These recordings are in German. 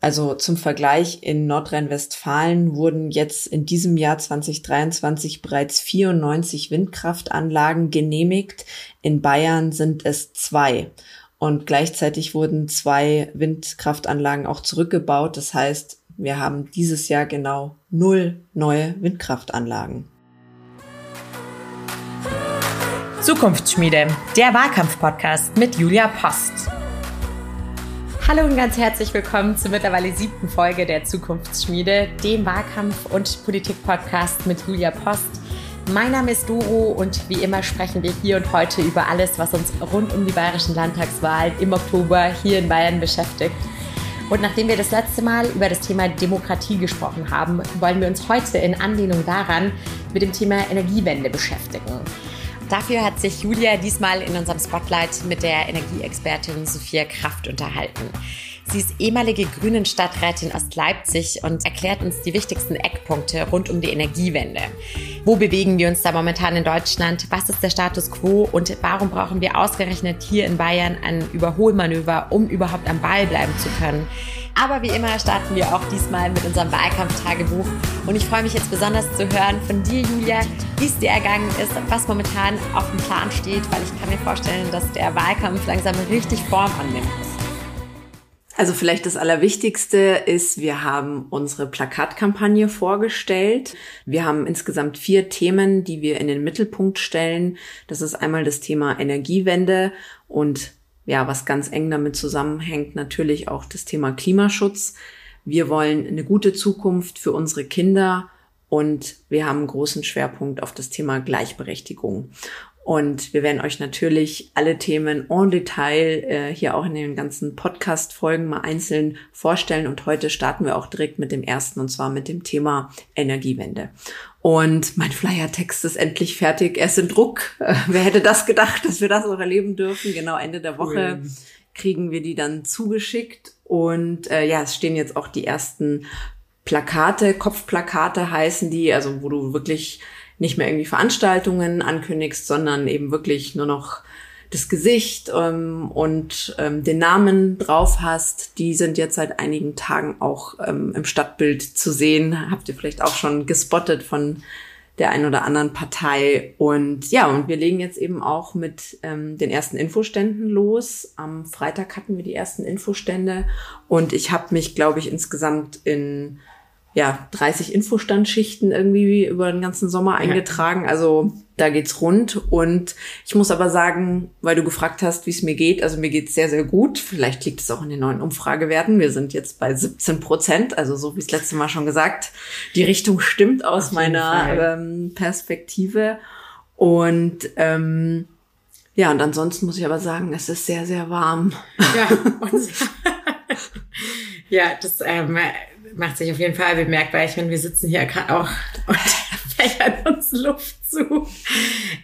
Also zum Vergleich, in Nordrhein-Westfalen wurden jetzt in diesem Jahr 2023 bereits 94 Windkraftanlagen genehmigt. In Bayern sind es zwei. Und gleichzeitig wurden zwei Windkraftanlagen auch zurückgebaut. Das heißt, wir haben dieses Jahr genau null neue Windkraftanlagen. Zukunftsschmiede, der Wahlkampf-Podcast mit Julia Post. Hallo und ganz herzlich willkommen zur mittlerweile siebten Folge der Zukunftsschmiede, dem Wahlkampf- und Politik-Podcast mit Julia Post. Mein Name ist Doro und wie immer sprechen wir hier und heute über alles, was uns rund um die bayerischen Landtagswahlen im Oktober hier in Bayern beschäftigt. Und nachdem wir das letzte Mal über das Thema Demokratie gesprochen haben, wollen wir uns heute in Anlehnung daran mit dem Thema Energiewende beschäftigen. Dafür hat sich Julia diesmal in unserem Spotlight mit der Energieexpertin Sophia Kraft unterhalten. Sie ist ehemalige Grünen Stadträtin aus Leipzig und erklärt uns die wichtigsten Eckpunkte rund um die Energiewende. Wo bewegen wir uns da momentan in Deutschland? Was ist der Status quo? Und warum brauchen wir ausgerechnet hier in Bayern ein Überholmanöver, um überhaupt am Ball bleiben zu können? Aber wie immer starten wir auch diesmal mit unserem Wahlkampftagebuch. Und ich freue mich jetzt besonders zu hören von dir, Julia, wie es dir ergangen ist, was momentan auf dem Plan steht, weil ich kann mir vorstellen, dass der Wahlkampf langsam richtig Form annimmt. Also vielleicht das Allerwichtigste ist, wir haben unsere Plakatkampagne vorgestellt. Wir haben insgesamt vier Themen, die wir in den Mittelpunkt stellen. Das ist einmal das Thema Energiewende und ja, was ganz eng damit zusammenhängt, natürlich auch das Thema Klimaschutz. Wir wollen eine gute Zukunft für unsere Kinder und wir haben einen großen Schwerpunkt auf das Thema Gleichberechtigung. Und wir werden euch natürlich alle Themen en Detail äh, hier auch in den ganzen Podcast-Folgen mal einzeln vorstellen. Und heute starten wir auch direkt mit dem ersten, und zwar mit dem Thema Energiewende. Und mein Flyer-Text ist endlich fertig. Er ist in Druck. Äh, wer hätte das gedacht, dass wir das auch erleben dürfen? Genau, Ende der Woche cool. kriegen wir die dann zugeschickt. Und äh, ja, es stehen jetzt auch die ersten Plakate, Kopfplakate heißen die, also wo du wirklich nicht mehr irgendwie Veranstaltungen ankündigst, sondern eben wirklich nur noch das Gesicht ähm, und ähm, den Namen drauf hast, die sind jetzt seit einigen Tagen auch ähm, im Stadtbild zu sehen. Habt ihr vielleicht auch schon gespottet von der einen oder anderen Partei. Und ja, und wir legen jetzt eben auch mit ähm, den ersten Infoständen los. Am Freitag hatten wir die ersten Infostände und ich habe mich, glaube ich, insgesamt in ja, 30 Infostandschichten irgendwie über den ganzen Sommer eingetragen. Also da geht's rund. Und ich muss aber sagen, weil du gefragt hast, wie es mir geht, also mir geht's sehr, sehr gut. Vielleicht liegt es auch in den neuen Umfragewerten. Wir sind jetzt bei 17 Prozent, also so wie es letzte Mal schon gesagt. Die Richtung stimmt aus meiner ähm, Perspektive. Und ähm, ja, und ansonsten muss ich aber sagen, es ist sehr, sehr warm. Ja, ja das ähm, macht sich auf jeden Fall bemerkbar. Ich meine, wir sitzen hier gerade auch und fächern uns Luft zu.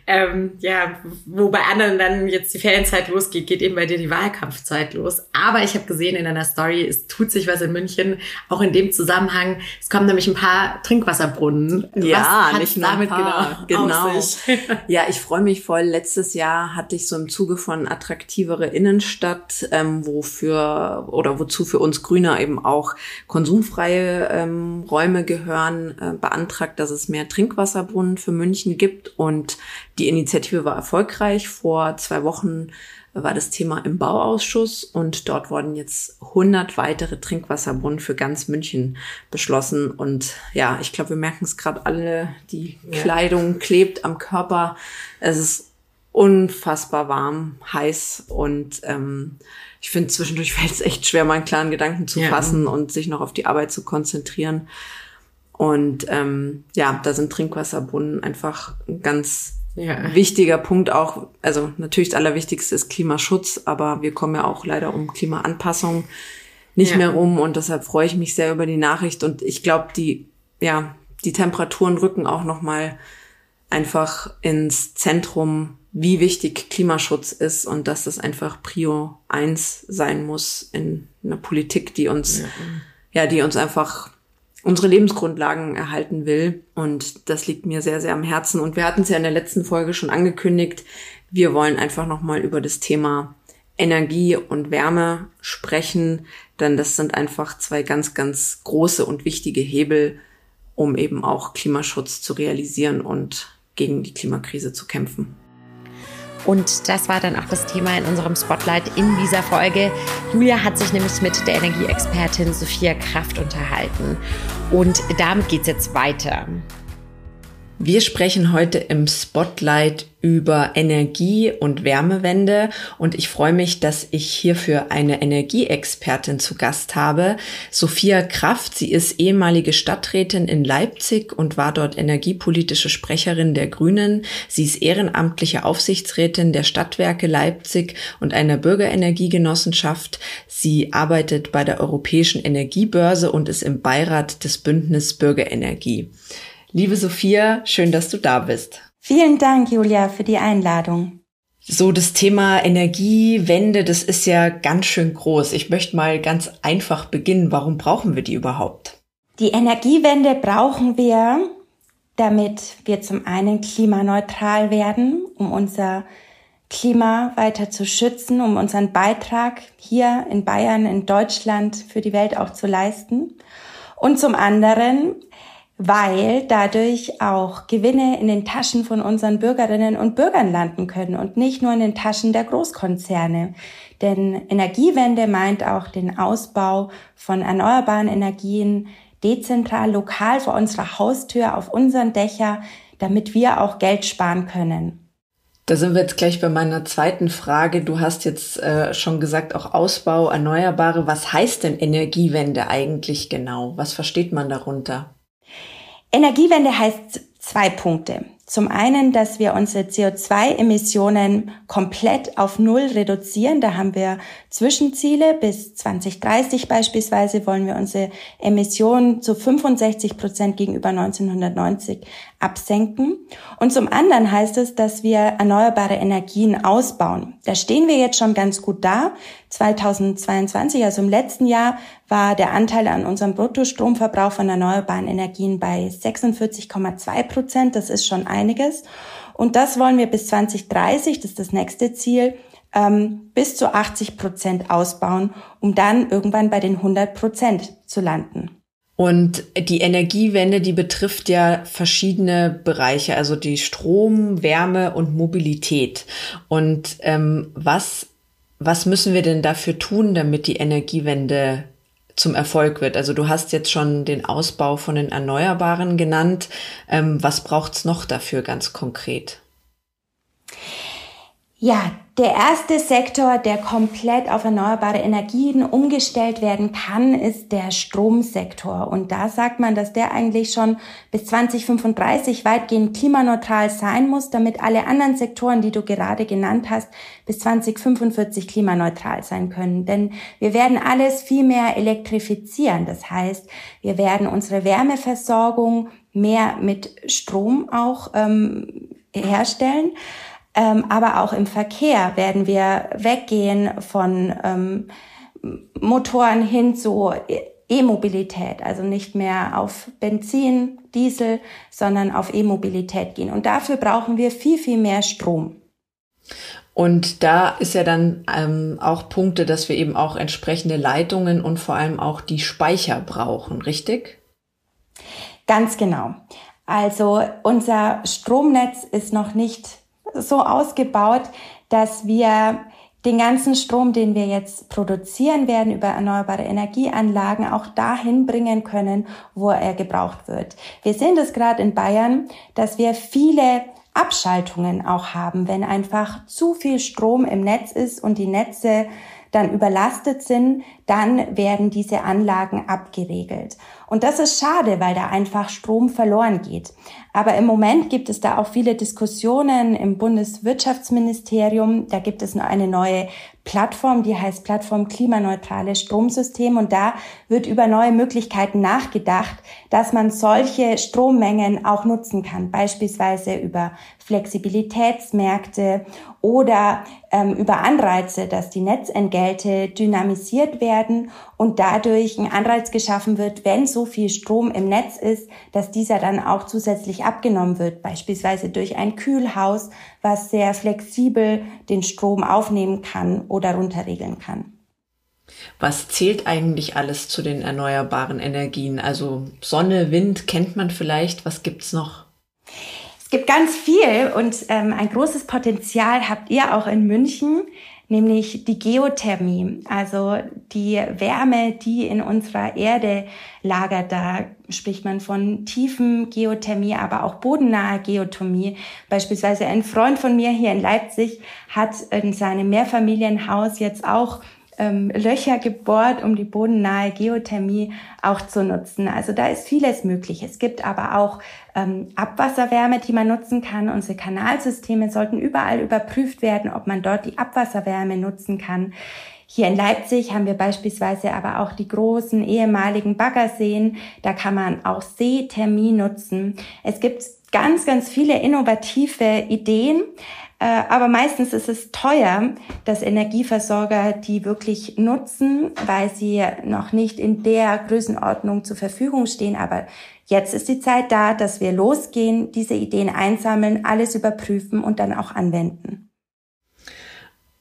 Ähm, ja, wo bei anderen dann jetzt die Ferienzeit losgeht, geht eben bei dir die Wahlkampfzeit los. Aber ich habe gesehen in einer Story, es tut sich was in München, auch in dem Zusammenhang. Es kommen nämlich ein paar Trinkwasserbrunnen. Ja, was nicht damit genau. Genau. ja, ich freue mich voll. Letztes Jahr hatte ich so im Zuge von attraktivere Innenstadt, ähm, wofür oder wozu für uns Grüner eben auch konsumfreie ähm, Räume gehören, äh, beantragt, dass es mehr Trinkwasserbrunnen für München gibt. Und die Initiative war erfolgreich. Vor zwei Wochen war das Thema im Bauausschuss und dort wurden jetzt 100 weitere Trinkwasserbrunnen für ganz München beschlossen. Und ja, ich glaube, wir merken es gerade alle, die ja. Kleidung klebt am Körper. Es ist unfassbar warm, heiß und ähm, ich finde zwischendurch fällt es echt schwer, meinen klaren Gedanken zu ja. fassen und sich noch auf die Arbeit zu konzentrieren. Und ähm, ja, da sind Trinkwasserbrunnen einfach ein ganz ja. wichtiger Punkt auch. Also natürlich das Allerwichtigste ist Klimaschutz, aber wir kommen ja auch leider um Klimaanpassung nicht ja. mehr rum und deshalb freue ich mich sehr über die Nachricht und ich glaube, die ja die Temperaturen rücken auch noch mal einfach ins Zentrum, wie wichtig Klimaschutz ist und dass das einfach Prio eins sein muss in einer Politik, die uns ja, ja die uns einfach unsere Lebensgrundlagen erhalten will. Und das liegt mir sehr, sehr am Herzen. Und wir hatten es ja in der letzten Folge schon angekündigt. Wir wollen einfach nochmal über das Thema Energie und Wärme sprechen, denn das sind einfach zwei ganz, ganz große und wichtige Hebel, um eben auch Klimaschutz zu realisieren und gegen die Klimakrise zu kämpfen. Und das war dann auch das Thema in unserem Spotlight in dieser Folge. Julia hat sich nämlich mit der Energieexpertin Sophia Kraft unterhalten. Und damit geht es jetzt weiter. Wir sprechen heute im Spotlight über Energie- und Wärmewende und ich freue mich, dass ich hierfür eine Energieexpertin zu Gast habe, Sophia Kraft. Sie ist ehemalige Stadträtin in Leipzig und war dort energiepolitische Sprecherin der Grünen. Sie ist ehrenamtliche Aufsichtsrätin der Stadtwerke Leipzig und einer Bürgerenergiegenossenschaft. Sie arbeitet bei der Europäischen Energiebörse und ist im Beirat des Bündnis Bürgerenergie. Liebe Sophia, schön, dass du da bist. Vielen Dank, Julia, für die Einladung. So, das Thema Energiewende, das ist ja ganz schön groß. Ich möchte mal ganz einfach beginnen. Warum brauchen wir die überhaupt? Die Energiewende brauchen wir, damit wir zum einen klimaneutral werden, um unser Klima weiter zu schützen, um unseren Beitrag hier in Bayern, in Deutschland für die Welt auch zu leisten. Und zum anderen, weil dadurch auch Gewinne in den Taschen von unseren Bürgerinnen und Bürgern landen können und nicht nur in den Taschen der Großkonzerne. Denn Energiewende meint auch den Ausbau von erneuerbaren Energien dezentral, lokal vor unserer Haustür, auf unseren Dächer, damit wir auch Geld sparen können. Da sind wir jetzt gleich bei meiner zweiten Frage. Du hast jetzt äh, schon gesagt, auch Ausbau, Erneuerbare. Was heißt denn Energiewende eigentlich genau? Was versteht man darunter? Energiewende heißt zwei Punkte. Zum einen, dass wir unsere CO2-Emissionen komplett auf Null reduzieren. Da haben wir Zwischenziele. Bis 2030 beispielsweise wollen wir unsere Emissionen zu 65 Prozent gegenüber 1990 absenken. Und zum anderen heißt es, dass wir erneuerbare Energien ausbauen. Da stehen wir jetzt schon ganz gut da. 2022, also im letzten Jahr, war der Anteil an unserem Bruttostromverbrauch von erneuerbaren Energien bei 46,2 Prozent. Das ist schon einiges. Und das wollen wir bis 2030, das ist das nächste Ziel, ähm, bis zu 80 Prozent ausbauen, um dann irgendwann bei den 100 Prozent zu landen. Und die Energiewende, die betrifft ja verschiedene Bereiche, also die Strom, Wärme und Mobilität. Und ähm, was, was müssen wir denn dafür tun, damit die Energiewende zum Erfolg wird? Also du hast jetzt schon den Ausbau von den Erneuerbaren genannt. Ähm, was braucht's noch dafür ganz konkret? Ja, der erste Sektor, der komplett auf erneuerbare Energien umgestellt werden kann, ist der Stromsektor. Und da sagt man, dass der eigentlich schon bis 2035 weitgehend klimaneutral sein muss, damit alle anderen Sektoren, die du gerade genannt hast, bis 2045 klimaneutral sein können. Denn wir werden alles viel mehr elektrifizieren. Das heißt, wir werden unsere Wärmeversorgung mehr mit Strom auch ähm, herstellen. Ähm, aber auch im Verkehr werden wir weggehen von ähm, Motoren hin zu E-Mobilität, also nicht mehr auf Benzin, Diesel, sondern auf E-Mobilität gehen. Und dafür brauchen wir viel, viel mehr Strom. Und da ist ja dann ähm, auch Punkte, dass wir eben auch entsprechende Leitungen und vor allem auch die Speicher brauchen, richtig? Ganz genau. Also unser Stromnetz ist noch nicht so ausgebaut, dass wir den ganzen Strom, den wir jetzt produzieren werden über erneuerbare Energieanlagen, auch dahin bringen können, wo er gebraucht wird. Wir sehen das gerade in Bayern, dass wir viele Abschaltungen auch haben, wenn einfach zu viel Strom im Netz ist und die Netze dann überlastet sind, dann werden diese Anlagen abgeregelt. Und das ist schade, weil da einfach Strom verloren geht. Aber im Moment gibt es da auch viele Diskussionen im Bundeswirtschaftsministerium. Da gibt es eine neue Plattform, die heißt Plattform Klimaneutrales Stromsystem. Und da wird über neue Möglichkeiten nachgedacht, dass man solche Strommengen auch nutzen kann. Beispielsweise über Flexibilitätsmärkte oder ähm, über Anreize, dass die Netzentgelte dynamisiert werden und dadurch ein Anreiz geschaffen wird, wenn so viel Strom im Netz ist, dass dieser dann auch zusätzlich abgenommen wird, beispielsweise durch ein Kühlhaus, was sehr flexibel den Strom aufnehmen kann oder runterregeln kann. Was zählt eigentlich alles zu den erneuerbaren Energien? Also Sonne, Wind kennt man vielleicht. Was gibt's noch? Es gibt ganz viel und ähm, ein großes Potenzial habt ihr auch in München, nämlich die Geothermie, also die Wärme, die in unserer Erde lagert. Da spricht man von tiefen Geothermie, aber auch bodennaher Geothermie. Beispielsweise ein Freund von mir hier in Leipzig hat in seinem Mehrfamilienhaus jetzt auch ähm, Löcher gebohrt, um die bodennahe Geothermie auch zu nutzen. Also da ist vieles möglich. Es gibt aber auch ähm, Abwasserwärme, die man nutzen kann. Unsere Kanalsysteme sollten überall überprüft werden, ob man dort die Abwasserwärme nutzen kann. Hier in Leipzig haben wir beispielsweise aber auch die großen ehemaligen Baggerseen. Da kann man auch Seethermie nutzen. Es gibt ganz, ganz viele innovative Ideen. Äh, aber meistens ist es teuer, dass Energieversorger die wirklich nutzen, weil sie noch nicht in der Größenordnung zur Verfügung stehen. Aber jetzt ist die Zeit da, dass wir losgehen, diese Ideen einsammeln, alles überprüfen und dann auch anwenden.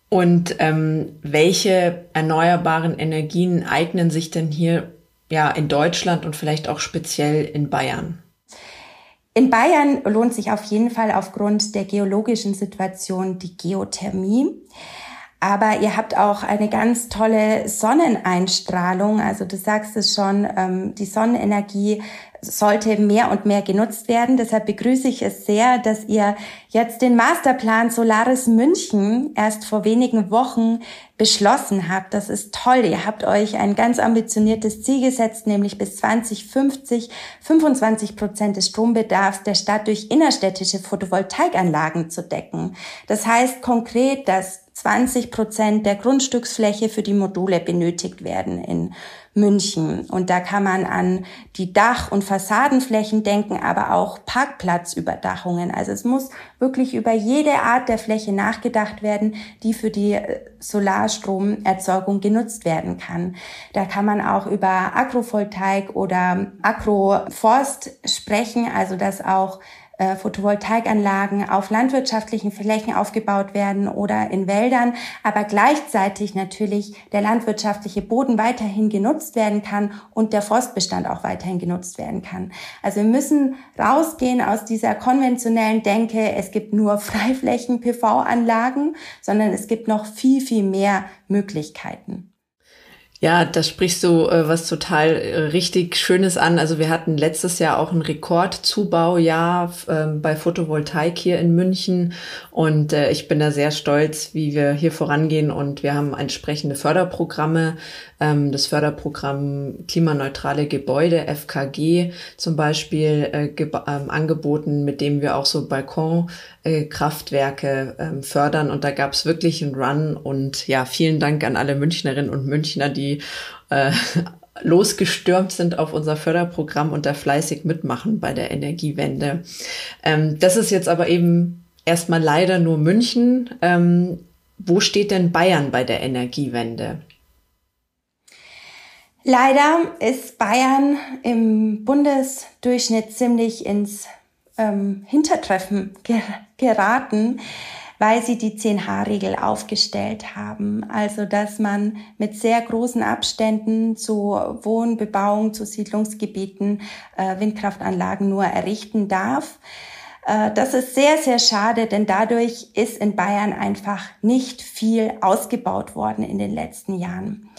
Und ähm, welche erneuerbaren Energien eignen sich denn hier ja in Deutschland und vielleicht auch speziell in Bayern? In Bayern lohnt sich auf jeden Fall aufgrund der geologischen Situation die Geothermie. Aber ihr habt auch eine ganz tolle Sonneneinstrahlung. Also du sagst es schon, ähm, die Sonnenenergie sollte mehr und mehr genutzt werden. Deshalb begrüße ich es sehr, dass ihr jetzt den Masterplan Solaris München erst vor wenigen Wochen beschlossen habt. Das ist toll. Ihr habt euch ein ganz ambitioniertes Ziel gesetzt, nämlich bis 2050 25 Prozent des Strombedarfs der Stadt durch innerstädtische Photovoltaikanlagen zu decken. Das heißt konkret, dass 20 Prozent der Grundstücksfläche für die Module benötigt werden in München. Und da kann man an die Dach- und Fassadenflächen denken, aber auch Parkplatzüberdachungen. Also es muss wirklich über jede Art der Fläche nachgedacht werden, die für die äh, Solarstromerzeugung genutzt werden kann. Da kann man auch über Agrovoltaik oder Agroforst sprechen, also dass auch äh, Photovoltaikanlagen auf landwirtschaftlichen Flächen aufgebaut werden oder in Wäldern, aber gleichzeitig natürlich der landwirtschaftliche Boden weiterhin genutzt werden kann und der Forstbestand auch weiterhin genutzt werden kann. Also wir müssen rausgehen aus dieser konventionellen Denke, es gibt nur Freiflächen-PV-Anlagen, sondern es gibt noch viel, viel mehr Möglichkeiten. Ja, da sprichst du äh, was total äh, richtig Schönes an. Also wir hatten letztes Jahr auch ein Rekordzubaujahr äh, bei Photovoltaik hier in München und äh, ich bin da sehr stolz, wie wir hier vorangehen und wir haben entsprechende Förderprogramme ähm, das Förderprogramm Klimaneutrale Gebäude, FKG zum Beispiel, äh, ähm, angeboten, mit dem wir auch so Balkonkraftwerke äh, ähm, fördern. Und da gab es wirklich einen Run. Und ja, vielen Dank an alle Münchnerinnen und Münchner, die äh, losgestürmt sind auf unser Förderprogramm und da fleißig mitmachen bei der Energiewende. Ähm, das ist jetzt aber eben erstmal leider nur München. Ähm, wo steht denn Bayern bei der Energiewende? Leider ist Bayern im Bundesdurchschnitt ziemlich ins ähm, Hintertreffen ger geraten, weil sie die 10H-Regel aufgestellt haben. Also, dass man mit sehr großen Abständen zu Wohnbebauung, zu Siedlungsgebieten äh, Windkraftanlagen nur errichten darf. Äh, das ist sehr, sehr schade, denn dadurch ist in Bayern einfach nicht viel ausgebaut worden in den letzten Jahren.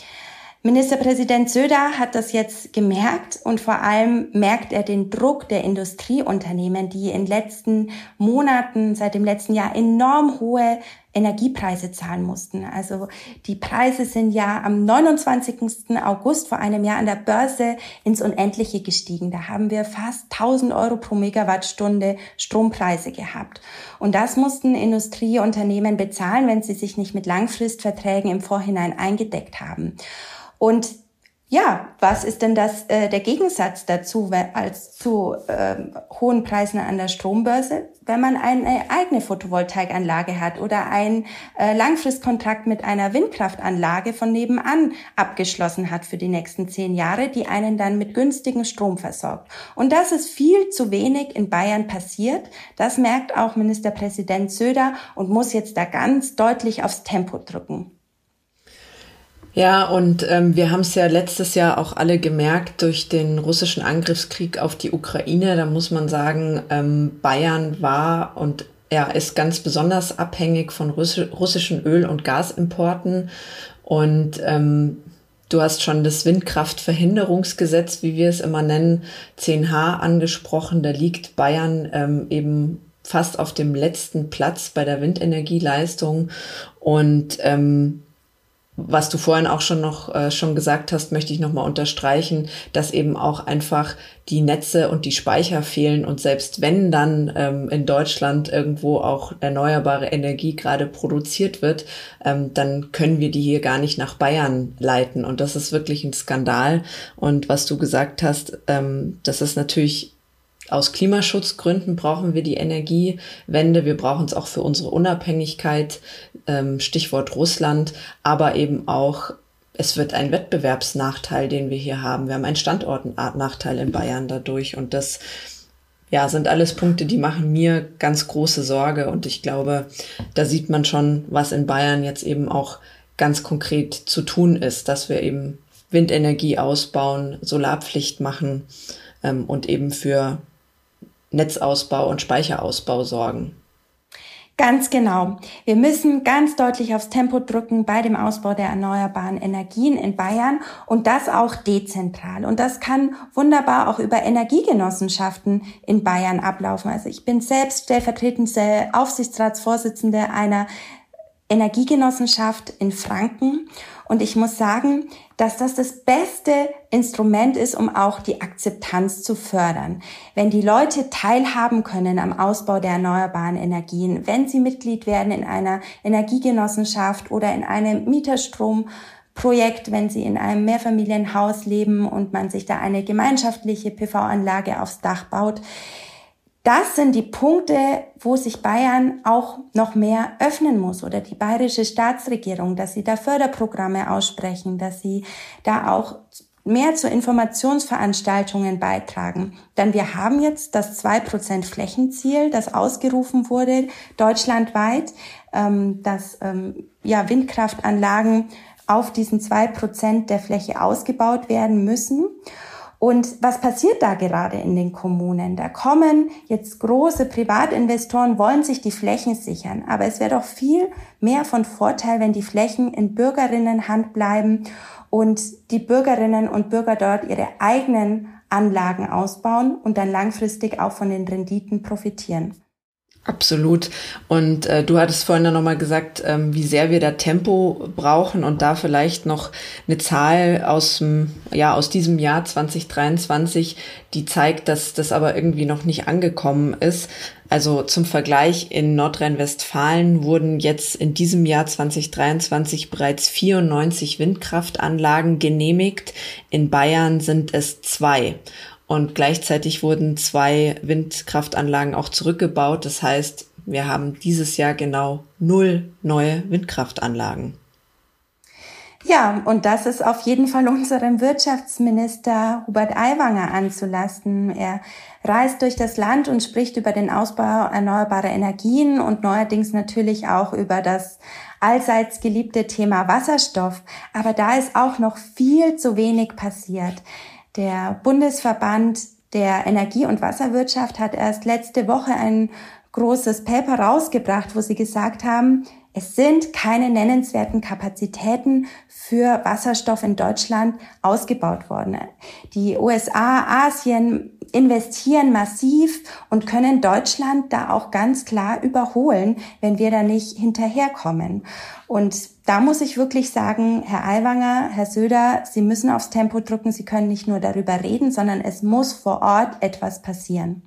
Ministerpräsident Söder hat das jetzt gemerkt und vor allem merkt er den Druck der Industrieunternehmen, die in letzten Monaten, seit dem letzten Jahr enorm hohe Energiepreise zahlen mussten. Also die Preise sind ja am 29. August vor einem Jahr an der Börse ins Unendliche gestiegen. Da haben wir fast 1000 Euro pro Megawattstunde Strompreise gehabt. Und das mussten Industrieunternehmen bezahlen, wenn sie sich nicht mit Langfristverträgen im Vorhinein eingedeckt haben. Und ja, was ist denn das äh, der Gegensatz dazu als zu äh, hohen Preisen an der Strombörse, wenn man eine eigene Photovoltaikanlage hat oder ein äh, Langfristkontrakt mit einer Windkraftanlage von nebenan abgeschlossen hat für die nächsten zehn Jahre, die einen dann mit günstigen Strom versorgt. Und das ist viel zu wenig in Bayern passiert. Das merkt auch Ministerpräsident Söder und muss jetzt da ganz deutlich aufs Tempo drücken. Ja, und ähm, wir haben es ja letztes Jahr auch alle gemerkt durch den russischen Angriffskrieg auf die Ukraine. Da muss man sagen, ähm, Bayern war und er ist ganz besonders abhängig von russischen Öl- und Gasimporten. Und ähm, du hast schon das Windkraftverhinderungsgesetz, wie wir es immer nennen, 10H angesprochen. Da liegt Bayern ähm, eben fast auf dem letzten Platz bei der Windenergieleistung. Und ähm, was du vorhin auch schon noch äh, schon gesagt hast, möchte ich nochmal unterstreichen, dass eben auch einfach die Netze und die Speicher fehlen und selbst wenn dann ähm, in Deutschland irgendwo auch erneuerbare Energie gerade produziert wird, ähm, dann können wir die hier gar nicht nach Bayern leiten und das ist wirklich ein Skandal. Und was du gesagt hast, ähm, das ist natürlich aus Klimaschutzgründen brauchen wir die Energiewende. Wir brauchen es auch für unsere Unabhängigkeit, ähm, Stichwort Russland, aber eben auch, es wird ein Wettbewerbsnachteil, den wir hier haben. Wir haben einen Standortnachteil in Bayern dadurch und das ja, sind alles Punkte, die machen mir ganz große Sorge und ich glaube, da sieht man schon, was in Bayern jetzt eben auch ganz konkret zu tun ist, dass wir eben Windenergie ausbauen, Solarpflicht machen ähm, und eben für Netzausbau und Speicherausbau sorgen. Ganz genau. Wir müssen ganz deutlich aufs Tempo drücken bei dem Ausbau der erneuerbaren Energien in Bayern und das auch dezentral. Und das kann wunderbar auch über Energiegenossenschaften in Bayern ablaufen. Also ich bin selbst stellvertretende Aufsichtsratsvorsitzende einer Energiegenossenschaft in Franken und ich muss sagen, dass das das beste Instrument ist, um auch die Akzeptanz zu fördern. Wenn die Leute teilhaben können am Ausbau der erneuerbaren Energien, wenn sie Mitglied werden in einer Energiegenossenschaft oder in einem Mieterstromprojekt, wenn sie in einem Mehrfamilienhaus leben und man sich da eine gemeinschaftliche PV-Anlage aufs Dach baut, das sind die Punkte, wo sich Bayern auch noch mehr öffnen muss oder die bayerische Staatsregierung, dass sie da Förderprogramme aussprechen, dass sie da auch mehr zu Informationsveranstaltungen beitragen. Denn wir haben jetzt das 2% Flächenziel, das ausgerufen wurde deutschlandweit, ähm, dass ähm, ja, Windkraftanlagen auf diesen 2% der Fläche ausgebaut werden müssen. Und was passiert da gerade in den Kommunen? Da kommen jetzt große Privatinvestoren, wollen sich die Flächen sichern. Aber es wäre doch viel mehr von Vorteil, wenn die Flächen in Bürgerinnenhand bleiben und die Bürgerinnen und Bürger dort ihre eigenen Anlagen ausbauen und dann langfristig auch von den Renditen profitieren. Absolut. Und äh, du hattest vorhin noch mal gesagt, ähm, wie sehr wir da Tempo brauchen und da vielleicht noch eine Zahl aus dem, ja, aus diesem Jahr 2023, die zeigt, dass das aber irgendwie noch nicht angekommen ist. Also zum Vergleich in Nordrhein-Westfalen wurden jetzt in diesem Jahr 2023 bereits 94 Windkraftanlagen genehmigt. In Bayern sind es zwei. Und gleichzeitig wurden zwei Windkraftanlagen auch zurückgebaut. Das heißt, wir haben dieses Jahr genau null neue Windkraftanlagen. Ja, und das ist auf jeden Fall unserem Wirtschaftsminister Hubert Aiwanger anzulasten. Er reist durch das Land und spricht über den Ausbau erneuerbarer Energien und neuerdings natürlich auch über das allseits geliebte Thema Wasserstoff. Aber da ist auch noch viel zu wenig passiert. Der Bundesverband der Energie- und Wasserwirtschaft hat erst letzte Woche ein großes Paper rausgebracht, wo sie gesagt haben, es sind keine nennenswerten Kapazitäten für Wasserstoff in Deutschland ausgebaut worden. Die USA, Asien investieren massiv und können Deutschland da auch ganz klar überholen, wenn wir da nicht hinterherkommen. Und da muss ich wirklich sagen, Herr Aiwanger, Herr Söder, Sie müssen aufs Tempo drücken. Sie können nicht nur darüber reden, sondern es muss vor Ort etwas passieren.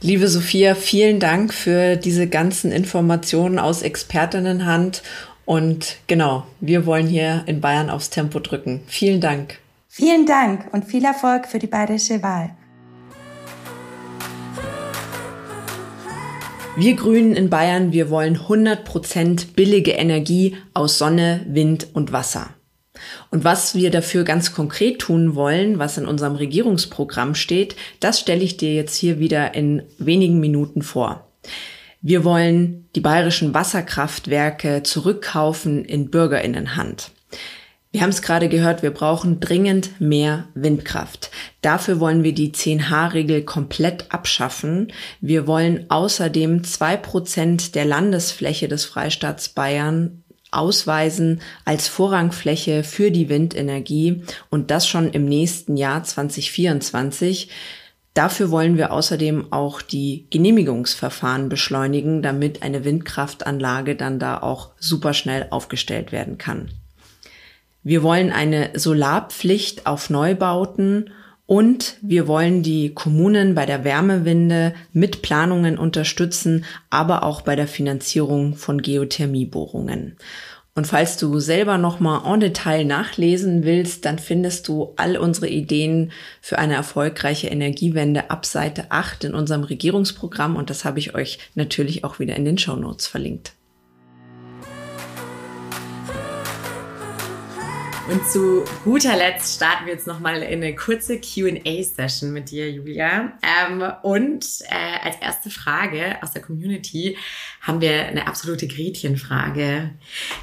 Liebe Sophia, vielen Dank für diese ganzen Informationen aus Expertinnenhand. Und genau, wir wollen hier in Bayern aufs Tempo drücken. Vielen Dank. Vielen Dank und viel Erfolg für die bayerische Wahl. Wir Grünen in Bayern, wir wollen 100% billige Energie aus Sonne, Wind und Wasser. Und was wir dafür ganz konkret tun wollen, was in unserem Regierungsprogramm steht, das stelle ich dir jetzt hier wieder in wenigen Minuten vor. Wir wollen die bayerischen Wasserkraftwerke zurückkaufen in Bürgerinnenhand. Wir haben es gerade gehört, wir brauchen dringend mehr Windkraft. Dafür wollen wir die 10H-Regel komplett abschaffen. Wir wollen außerdem zwei Prozent der Landesfläche des Freistaats Bayern ausweisen als Vorrangfläche für die Windenergie und das schon im nächsten Jahr 2024. Dafür wollen wir außerdem auch die Genehmigungsverfahren beschleunigen, damit eine Windkraftanlage dann da auch super schnell aufgestellt werden kann. Wir wollen eine Solarpflicht auf Neubauten und wir wollen die Kommunen bei der Wärmewende mit Planungen unterstützen, aber auch bei der Finanzierung von Geothermiebohrungen. Und falls du selber nochmal en Detail nachlesen willst, dann findest du all unsere Ideen für eine erfolgreiche Energiewende ab Seite 8 in unserem Regierungsprogramm und das habe ich euch natürlich auch wieder in den Show Notes verlinkt. Und zu guter Letzt starten wir jetzt nochmal in eine kurze QA-Session mit dir, Julia. Ähm, und äh, als erste Frage aus der Community haben wir eine absolute Gretchenfrage.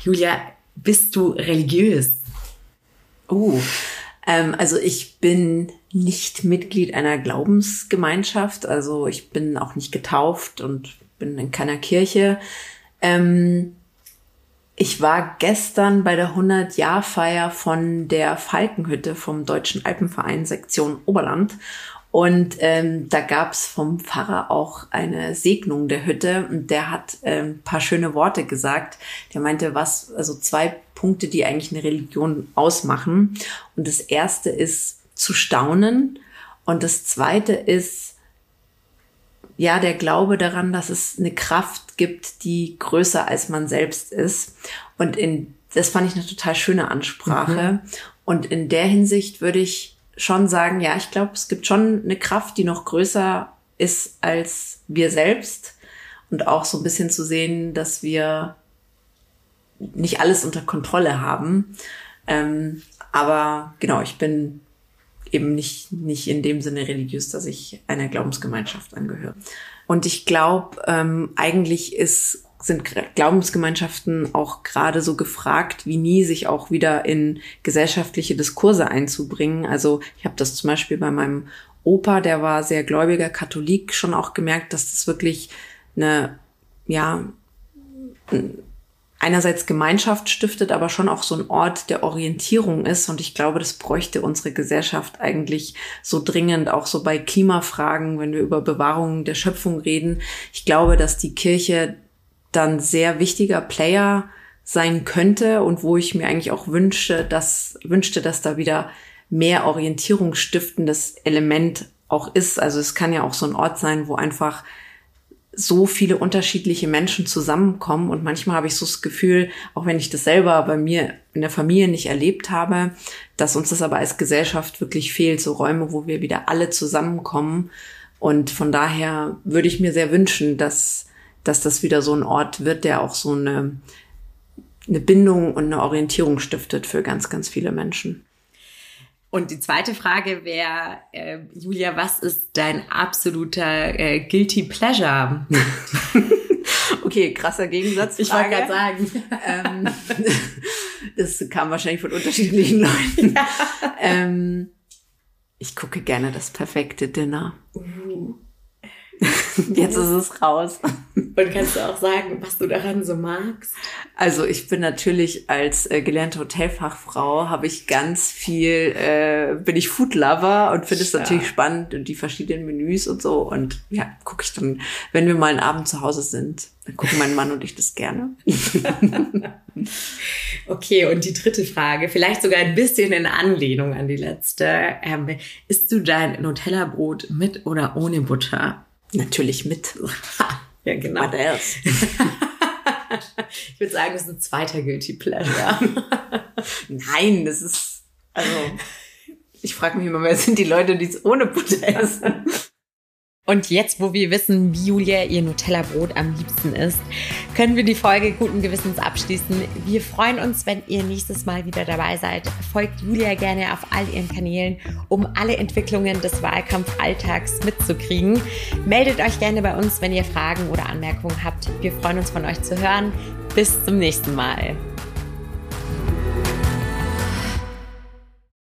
Julia, bist du religiös? Oh, ähm, also ich bin nicht Mitglied einer Glaubensgemeinschaft. Also ich bin auch nicht getauft und bin in keiner Kirche. Ähm, ich war gestern bei der 100-Jahr-Feier von der Falkenhütte vom Deutschen Alpenverein Sektion Oberland. Und ähm, da gab's vom Pfarrer auch eine Segnung der Hütte und der hat ähm, paar schöne Worte gesagt. Der meinte, was, also zwei Punkte, die eigentlich eine Religion ausmachen. Und das erste ist zu staunen und das zweite ist ja, der Glaube daran, dass es eine Kraft gibt, die größer als man selbst ist. Und in, das fand ich eine total schöne Ansprache. Mhm. Und in der Hinsicht würde ich schon sagen, ja, ich glaube, es gibt schon eine Kraft, die noch größer ist als wir selbst. Und auch so ein bisschen zu sehen, dass wir nicht alles unter Kontrolle haben. Ähm, aber genau, ich bin eben nicht, nicht in dem Sinne religiös, dass ich einer Glaubensgemeinschaft angehöre. Und ich glaube, ähm, eigentlich ist, sind Glaubensgemeinschaften auch gerade so gefragt wie nie, sich auch wieder in gesellschaftliche Diskurse einzubringen. Also ich habe das zum Beispiel bei meinem Opa, der war sehr gläubiger Katholik, schon auch gemerkt, dass das wirklich eine, ja, einerseits Gemeinschaft stiftet, aber schon auch so ein Ort der Orientierung ist. Und ich glaube, das bräuchte unsere Gesellschaft eigentlich so dringend, auch so bei Klimafragen, wenn wir über Bewahrung der Schöpfung reden. Ich glaube, dass die Kirche dann sehr wichtiger Player sein könnte und wo ich mir eigentlich auch wünsche, dass, wünschte, dass da wieder mehr Orientierung stiftendes Element auch ist. Also es kann ja auch so ein Ort sein, wo einfach so viele unterschiedliche Menschen zusammenkommen. Und manchmal habe ich so das Gefühl, auch wenn ich das selber bei mir in der Familie nicht erlebt habe, dass uns das aber als Gesellschaft wirklich fehlt. So Räume, wo wir wieder alle zusammenkommen. Und von daher würde ich mir sehr wünschen, dass, dass das wieder so ein Ort wird, der auch so eine, eine Bindung und eine Orientierung stiftet für ganz, ganz viele Menschen. Und die zweite Frage wäre, äh, Julia, was ist dein absoluter äh, Guilty Pleasure? okay, krasser Gegensatz. Ich wollte gerade sagen. Ähm, das kam wahrscheinlich von unterschiedlichen Leuten. Ja. Ähm, ich gucke gerne das perfekte Dinner. Uh. Jetzt ist es raus. Und kannst du auch sagen, was du daran so magst? Also ich bin natürlich als äh, gelernte Hotelfachfrau habe ich ganz viel, äh, bin ich Foodlover und finde es natürlich spannend und die verschiedenen Menüs und so. Und ja, gucke ich dann, wenn wir mal einen Abend zu Hause sind, dann gucken mein Mann und ich das gerne. okay, und die dritte Frage, vielleicht sogar ein bisschen in Anlehnung an die letzte. Ähm, isst du dein Nutella-Brot mit oder ohne Butter? Natürlich mit. ja, genau. What else? ich würde sagen, das ist ein zweiter Guilty Pleasure. Nein, das ist, also, Ich frage mich immer, wer sind die Leute, die es ohne Butter essen? Und jetzt, wo wir wissen, wie Julia ihr Nutella-Brot am liebsten isst, können wir die Folge guten Gewissens abschließen. Wir freuen uns, wenn ihr nächstes Mal wieder dabei seid. Folgt Julia gerne auf all ihren Kanälen, um alle Entwicklungen des Wahlkampfalltags mitzukriegen. Meldet euch gerne bei uns, wenn ihr Fragen oder Anmerkungen habt. Wir freuen uns von euch zu hören. Bis zum nächsten Mal.